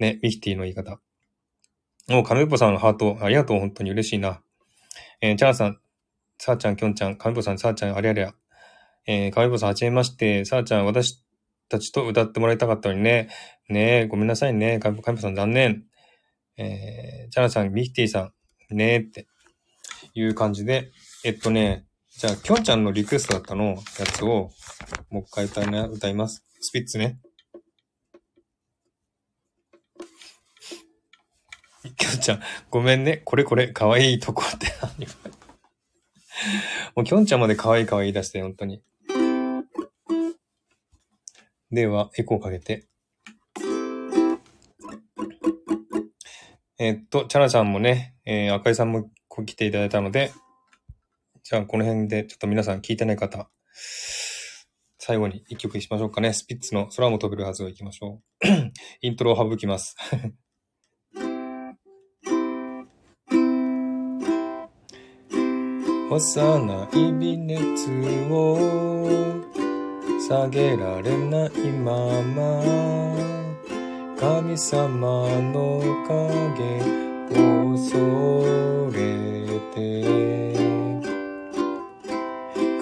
ー。ね、ミキティの言い方。もう、カメポさんのハート、ありがとう、本当に嬉しいな。えー、チャンさん、さあちゃん、きょんちゃん、かみぽさん、さあちゃん、ありありゃ。えー、かみぽさん、はじめまして、さあちゃん、私たちと歌ってもらいたかったのにね。ねえ、ごめんなさいね。かみぽさん、残念。えー、チャラさん、ミキティさん、ねえっていう感じで、えっとね、じゃあ、きょんちゃんのリクエストだったのやつを、もう一回歌い、歌います。スピッツね。きょんちゃん、ごめんね。これこれ、かわいいとこって何 もうきょんちゃんまで可愛い可愛い出して、本当に。では、エコーかけて。え、っと、チャラちゃんもね、えー、赤井さんも来ていただいたので、じゃあこの辺でちょっと皆さん聞いてない方、最後に一曲しましょうかね。スピッツの空も飛べるはずを行きましょう。イントロを省きます。幼い微熱を下げられないまま神様の影恐れて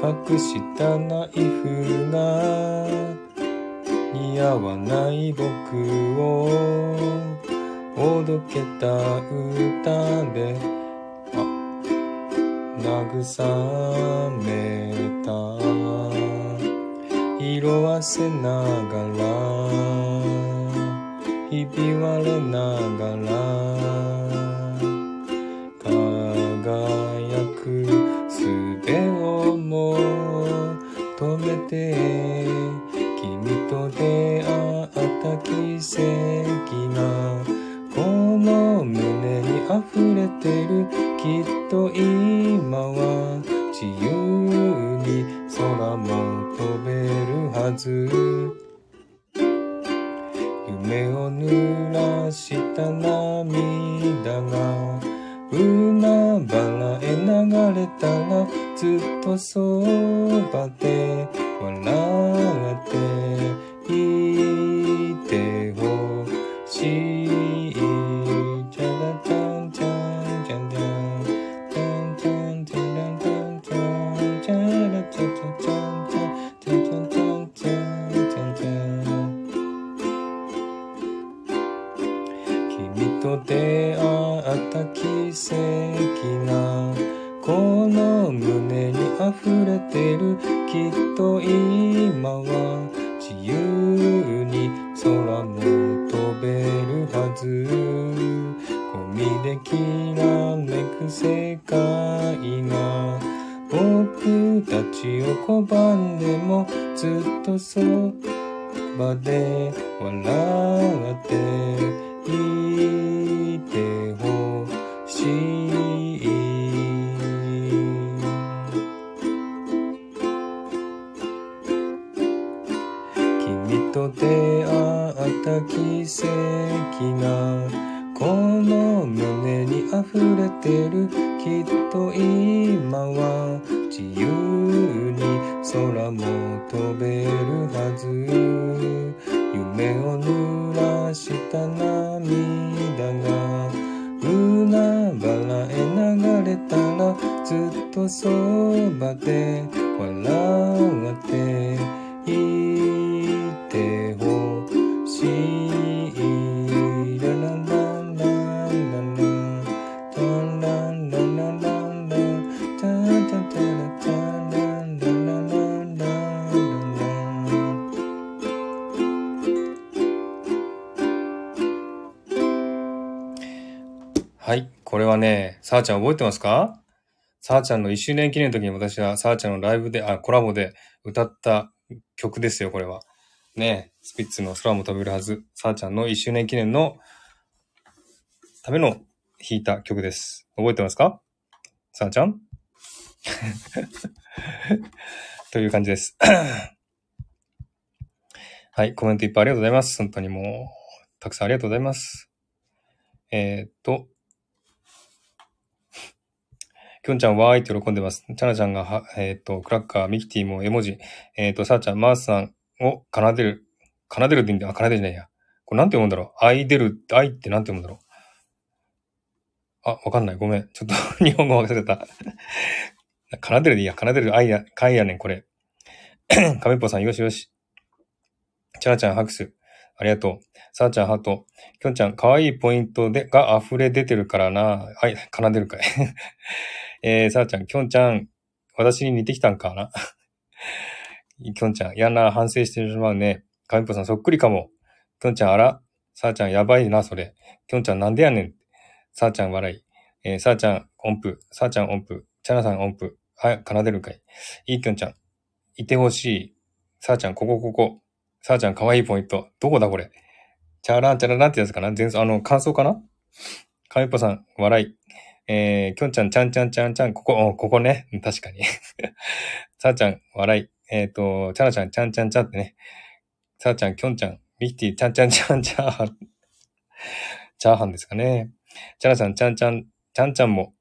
隠したナイフが似合わない僕をおどけた歌で慰めた。色あせながらひび割れながら輝くすべを求めて君と出会った奇跡が溢れてる。きっと今は自由に空も飛べるはず。夢を濡らした涙が海原へ流れたらずっとそばで笑って。ね、さあちゃん覚えてますか？さあちゃんの1周年記念の時に私はさあちゃんのライブで、あ、コラボで歌った曲ですよ、これは。ねスピッツの空も飛べるはず。さあちゃんの1周年記念のための弾いた曲です。覚えてますか？さあちゃん？という感じです。はい。コメントいっぱいありがとうございます。本当にもう、たくさんありがとうございます。えー、っと、きょんちゃんわーいって喜んでます。チャナちゃんがは、えーっと、クラッカー、ミキティも絵文字。えーっと、さあちゃん、マースさんを奏でる。奏でるって言うんだ。あ、奏でるじゃないや。これなんて読むんだろう。愛出る、愛ってなんて読むんだろう。あ、わかんない。ごめん。ちょっと 日本語忘れた。奏でるでいいや。奏でる愛や、愛やねん、これ。亀っぽさん、よしよし。チャナちゃん、拍手。ありがとう。さあちゃん、ハート。きょんちゃん、かわいいポイントで、が溢れ出てるからな。はい、奏でるかい。えー、さあちゃん、きょんちゃん、私に似てきたんかな？きょんちゃん、やんな、反省してしまうね。かみぽさん、そっくりかも。きょんちゃん、あら？さあちゃん、やばいな、それ。きょんちゃん、なんでやねん？さあちゃん、笑い。えー、さあちゃん、音符。さあちゃん、音符。チャナさん、音符。はい、奏でるかい。いいきょんちゃん。いてほしい。さあちゃん、ここ、ここ。さあちゃん、かわいいポイント。どこだ、これ？チャラン、チャラランってやつかな？全あの、感想かな？かみぽさん、笑い。えー、きょんちゃん、ちゃんちゃんちゃんちゃん、ここ、ここね。確かに。さあちゃん、笑い。えっ、と、チャラちゃん、ちゃんちゃんちゃんってね。さあちゃん、きょんちゃん、ミキティ、ちゃんちゃんちゃんチャーハン。チャーハンですかね。チャラちゃん、ちゃんちゃん、ちゃんちゃんも。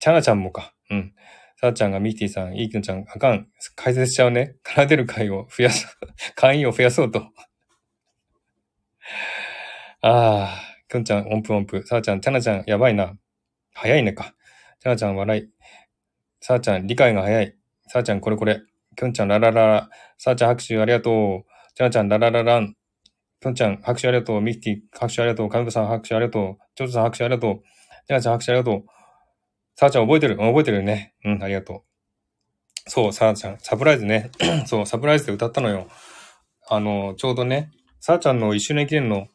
チャラちゃんもか。うん。さあちゃんがミキティさん、いいきょんちゃん、あかん。解説しちゃうね。奏でる会を増やす、会員を増やそうと。ああ、きょんちゃん、音符音符。さあちゃん、チャナちゃん、やばいな。早いねか。チャナちゃん、笑い。さあちゃん、理解が早い。さあちゃん、これこれ。きょんちゃん、ララララ。さあちゃん、拍手ありがとう。チャナちゃん、ララララン。きょんちゃん、拍手ありがとう。ミキティ、拍手ありがとう。かみこさん、拍手ありがとう。ジョジョさん、拍手ありがとう。チャナちゃん、拍手ありがとう。さあちゃん、覚えてる？覚えてるね。うん、ありがとう。そう、さあちゃん、サプライズね。そう、サプライズで歌ったのよ。あの、ちょうどね、さあちゃんの一周年記念の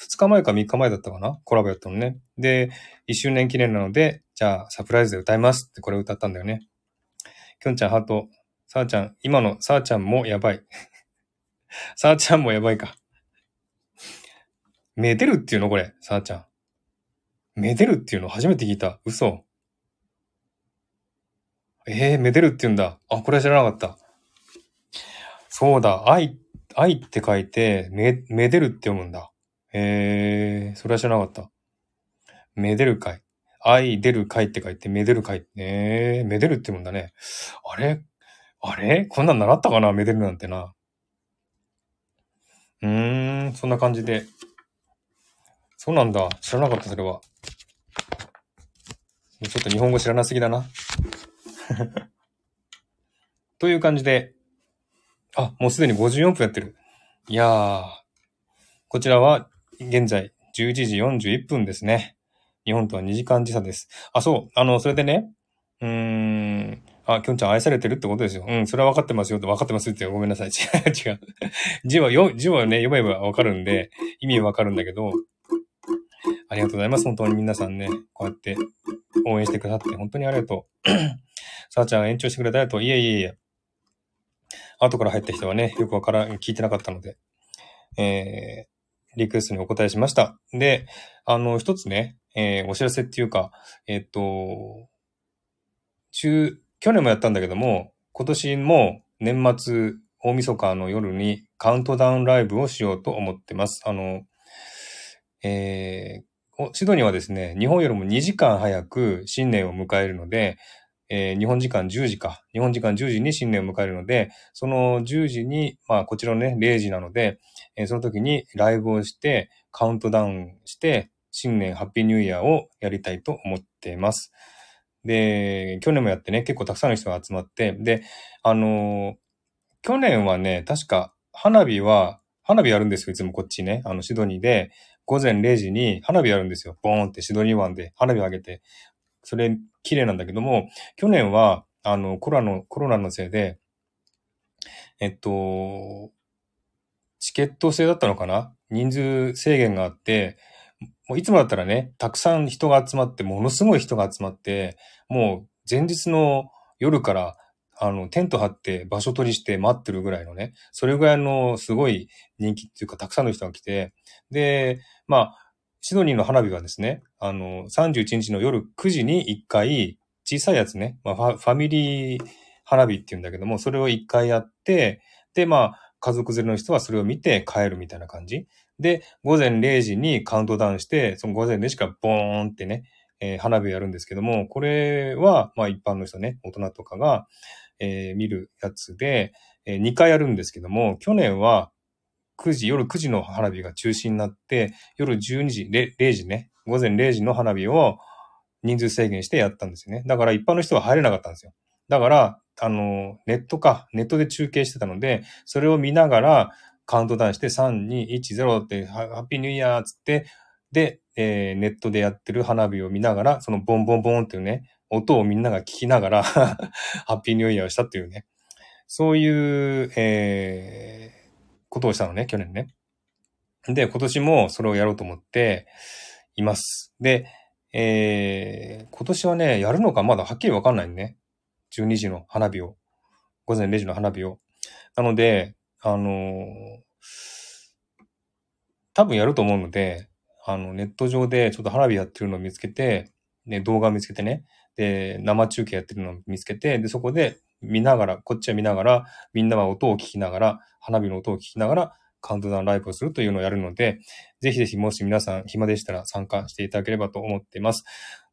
2日前か3日前だったかな？コラボやったのね。で、1周年記念なので、じゃあサプライズで歌いますってこれ歌ったんだよね。きょんちゃんハート、さあちゃん、今のさあちゃんもやばい。さあちゃんもやばいか。めでるっていうの？これ、さあちゃん。めでるっていうの？初めて聞いた。嘘。ええー、めでるって言うんだ。あ、これは知らなかった。そうだ、愛、愛って書いて、め、めでるって読むんだ。へえ、それは知らなかった。めでる会。愛出る会って書いて、めでる会。ええ、めでるって読むんだね。あれ？あれ？こんなん習ったかな？めでるなんてな。うーん、そんな感じで。そうなんだ。知らなかった、それは。ちょっと日本語知らなすぎだな。という感じで、あ、もうすでに54分やってる。いやー、こちらは現在11時41分ですね。日本とは2時間時差です。あ、そう、あの、それでね、うーん、あ、きょんちゃん愛されてるってことですよ。うん、それは分かってますよって分かってますってごめんなさい。違う、違う。字はよ、字はね、読めば分かるんで、意味は分かるんだけど、ありがとうございます。本当に皆さんね、こうやって応援してくださって、本当にありがとう。さあちゃん延長してくれてありがと。いえいえいえ。後から入った人はね、よくわからん、聞いてなかったので、え、リクエストにお答えしました。で、あの、一つね、えー、お知らせっていうか、えっと、中、去年もやったんだけども、今年も年末、大晦日の夜にカウントダウンライブをしようと思ってます。あの、えー、シドニーはですね、日本よりも2時間早く新年を迎えるので、えー、日本時間10時か。日本時間10時に新年を迎えるので、その10時に、まあこちらのね、0時なので、え、その時にライブをして、カウントダウンして、新年ハッピーニューイヤーをやりたいと思っています。で、去年もやってね、結構たくさんの人が集まって、で、あの、去年はね、確か花火は、花火やるんですよ、いつもこっちね。あの、シドニーで、午前0時に花火やるんですよ。ボーンってシドニー湾で花火上げて。それ、綺麗なんだけども、去年は、あの、コロナの、コロナのせいで、えっと、チケット制だったのかな？人数制限があって、もういつもだったらね、たくさん人が集まって、ものすごい人が集まって、もう前日の夜からあの、テント張って場所取りして待ってるぐらいのね、それぐらいのすごい人気っていうか、たくさんの人が来て、で、まあ、シドニーの花火はですね、あの、31日の夜9時に1回、小さいやつね、まあ、ファファミリー花火っていうんだけども、それを1回やって、で、まあ、家族連れの人はそれを見て帰るみたいな感じ。で、午前0時にカウントダウンして、その午前0時からボーンってね、えー、花火をやるんですけども、これは、まあ一般の人ね、大人とかが、えー、見るやつで、えー、2回やるんですけども、去年は9時、夜9時の花火が中止になって、夜12時、0, 0時ね、午前0時の花火を人数制限してやったんですよね。だから一般の人は入れなかったんですよ。だから、あの、ネットか、ネットで中継してたので、それを見ながらカウントダウンして、3、2、1、0って、ハッピーニューイヤーつって、で、えー、ネットでやってる花火を見ながら、そのボンボンボンっていうね、音をみんなが聞きながら ハッピーニューイヤーをしたっていうね。そういう、えー、ことをしたのね、去年ね。で、今年もそれをやろうと思っています。で、えー、今年はね、やるのかまだはっきりわかんないね。12時の花火を。午前0時の花火を。なので、あの、多分やると思うので、あの、ネット上でちょっと花火やってるのを見つけて、ね、動画を見つけてね、で、生中継やってるのを見つけて、で、そこで見ながら、こっちは見ながら、みんなは音を聞きながら、花火の音を聞きながら、カウントダウンライブをするというのをやるので、ぜひぜひもし皆さん暇でしたら参加していただければと思っています。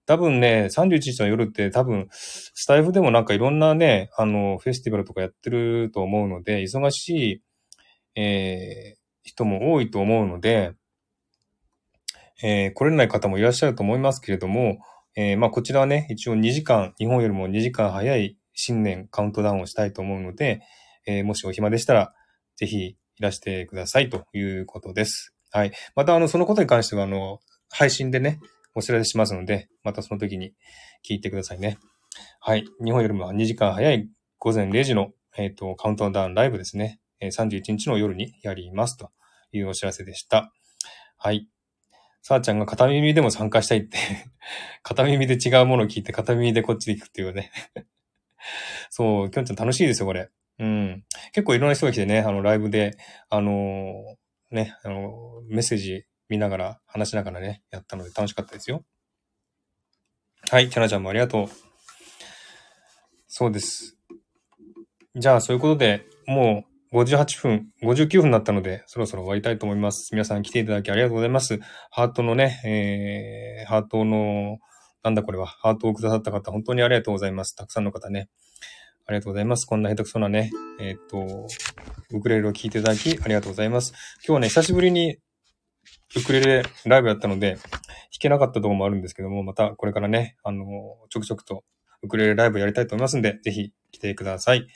多分ね、31日の夜って多分、スタイフでもなんかいろんなね、あの、フェスティバルとかやってると思うので、忙しい、えー、人も多いと思うので、えー、来れない方もいらっしゃると思いますけれども、えー、まあ、こちらはね、一応2時間、日本よりも2時間早い新年カウントダウンをしたいと思うので、えー、もしお暇でしたら、ぜひいらしてくださいということです。はい。また、あの、そのことに関しては、あの、配信でね、お知らせしますので、またその時に聞いてくださいね。はい。日本よりも2時間早い午前0時の、えっ、ー、と、カウントダウンライブですね。31日の夜にやりますというお知らせでした。はい。さあちゃんが片耳でも参加したいって 片耳で違うものを聞いて片耳でこっちで聞くっていうね そう、きょんちゃん楽しいですよ、これ。うん。結構いろんな人が来てね、あの、ライブで、あのー、ね、あのー、メッセージ見ながら、話しながらね、やったので楽しかったですよ。はい、キャナちゃんもありがとう。そうです。じゃあ、そういうことで、もう、58分、59分になったので、そろそろ終わりたいと思います。皆さん来ていただきありがとうございます。ハートのね、えー、ハートの、なんだこれは、ハートをくださった方、本当にありがとうございます。たくさんの方ね。ありがとうございます。こんな下手くそなね、えっ、と、ウクレレを聴いていただき、ありがとうございます。今日はね、久しぶりにウクレレライブやったので、弾けなかったところもあるんですけども、またこれからね、あの、ちょくちょくとウクレレライブやりたいと思いますんで、ぜひ来てください。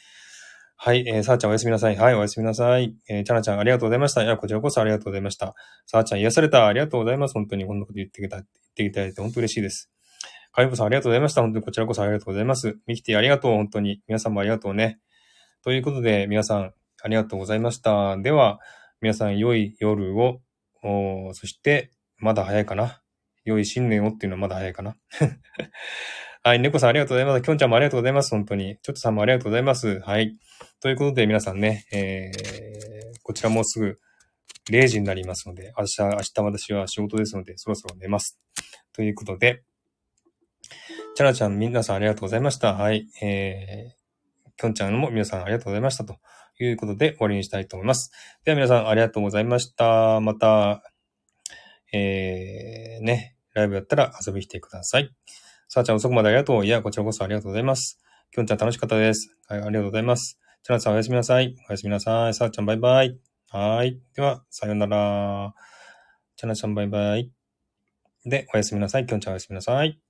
はい、えー、さあちゃんおやすみなさい。はい、おやすみなさい。えー、ちゃなちゃんありがとうございました。いや、こちらこそありがとうございました。さあちゃん癒された。ありがとうございます。本当にこんなこと言ってきた、言っていただいて本当嬉しいです。かいぼさんありがとうございました。本当にこちらこそありがとうございます。ミキティありがとう。本当に。皆さんもありがとうね。ということで、皆さんありがとうございました。では、皆さん良い夜を、おそして、まだ早いかな？良い新年をっていうのはまだ早いかな？はい、猫さんありがとうございます。きょんちゃんもありがとうございます。本当に。ちょっとさんもありがとうございます。はい。ということで皆さんね、えー、こちらもうすぐ0時になりますので、明日、明日私は仕事ですので、そろそろ寝ます。ということで、チャラちゃん、皆さんありがとうございました。はい。えー、きょんちゃんも皆さんありがとうございました。ということで終わりにしたいと思います。では皆さんありがとうございました。また、えー、ね、ライブやったら遊びに来てください。さあちゃん遅くまでありがとう。いや、こちらこそありがとうございます。きょんちゃん楽しかったです。はい、ありがとうございます。チャラさんおやすみなさい。おやすみなさい。さあちゃんバイバイ。はい。では、さようなら。チャナちゃんバイバイ。で、おやすみなさい。きょんちゃんおやすみなさい。